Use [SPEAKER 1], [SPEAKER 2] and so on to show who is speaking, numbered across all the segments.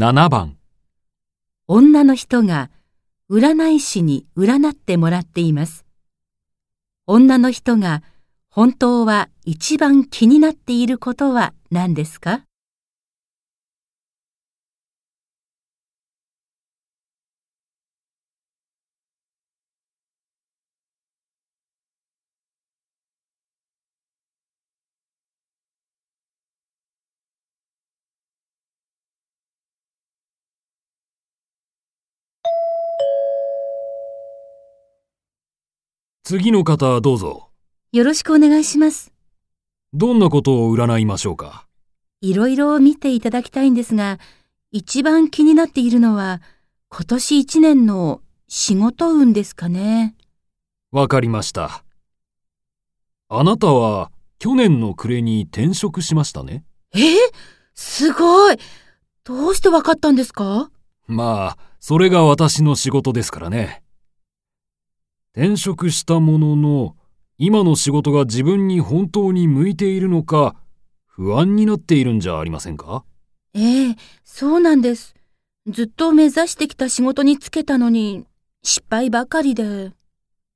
[SPEAKER 1] 7番
[SPEAKER 2] 女の人が占い師に占ってもらっています。女の人が本当は一番気になっていることは何ですか？
[SPEAKER 1] 次の方どうぞ。
[SPEAKER 2] よろしくお願いします。
[SPEAKER 1] どんなことを占いましょうか？
[SPEAKER 2] いろいろ見ていただきたいんですが、一番気になっているのは今年一年の仕事運ですかね。
[SPEAKER 1] わかりました。あなたは去年の暮れに転職しましたね？
[SPEAKER 2] え？ーすごいどうしてわかったんですか？
[SPEAKER 1] まあ、それが私の仕事ですからね。転職したものの、今の仕事が自分に本当に向いているのか、不安になっているんじゃありませんか？
[SPEAKER 2] ええそうなんです。ずっと目指してきた仕事に就けたのに、失敗ばかりで。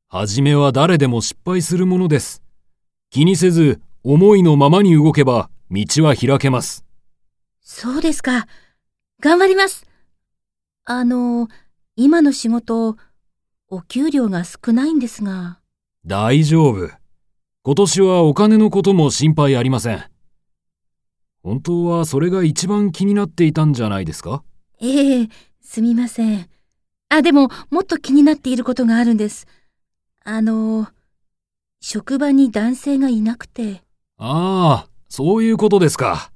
[SPEAKER 1] 初めは誰でも失敗するものです。気にせず、思いのままに動けば、道は開けます。
[SPEAKER 2] そうですか。頑張ります。あの、今の仕事、お給料が少ないんですが。
[SPEAKER 1] 大丈夫。今年はお金のことも心配ありません。本当はそれが一番気になっていたんじゃないですか？
[SPEAKER 2] ええすみません。あ、でも、もっと気になっていることがあるんです。あの、職場に男性がいなくて。
[SPEAKER 1] ああ、そういうことですか。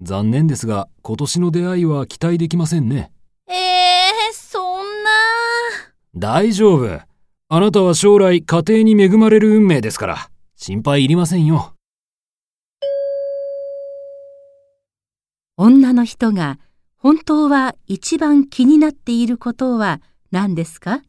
[SPEAKER 1] 残念ですが、今年の出会いは期待できませんね。
[SPEAKER 2] ええそんな。
[SPEAKER 1] 大丈夫。あなたは将来家庭に恵まれる運命ですから、心配いりませんよ。
[SPEAKER 2] 女の人が本当は一番気になっていることは何ですか？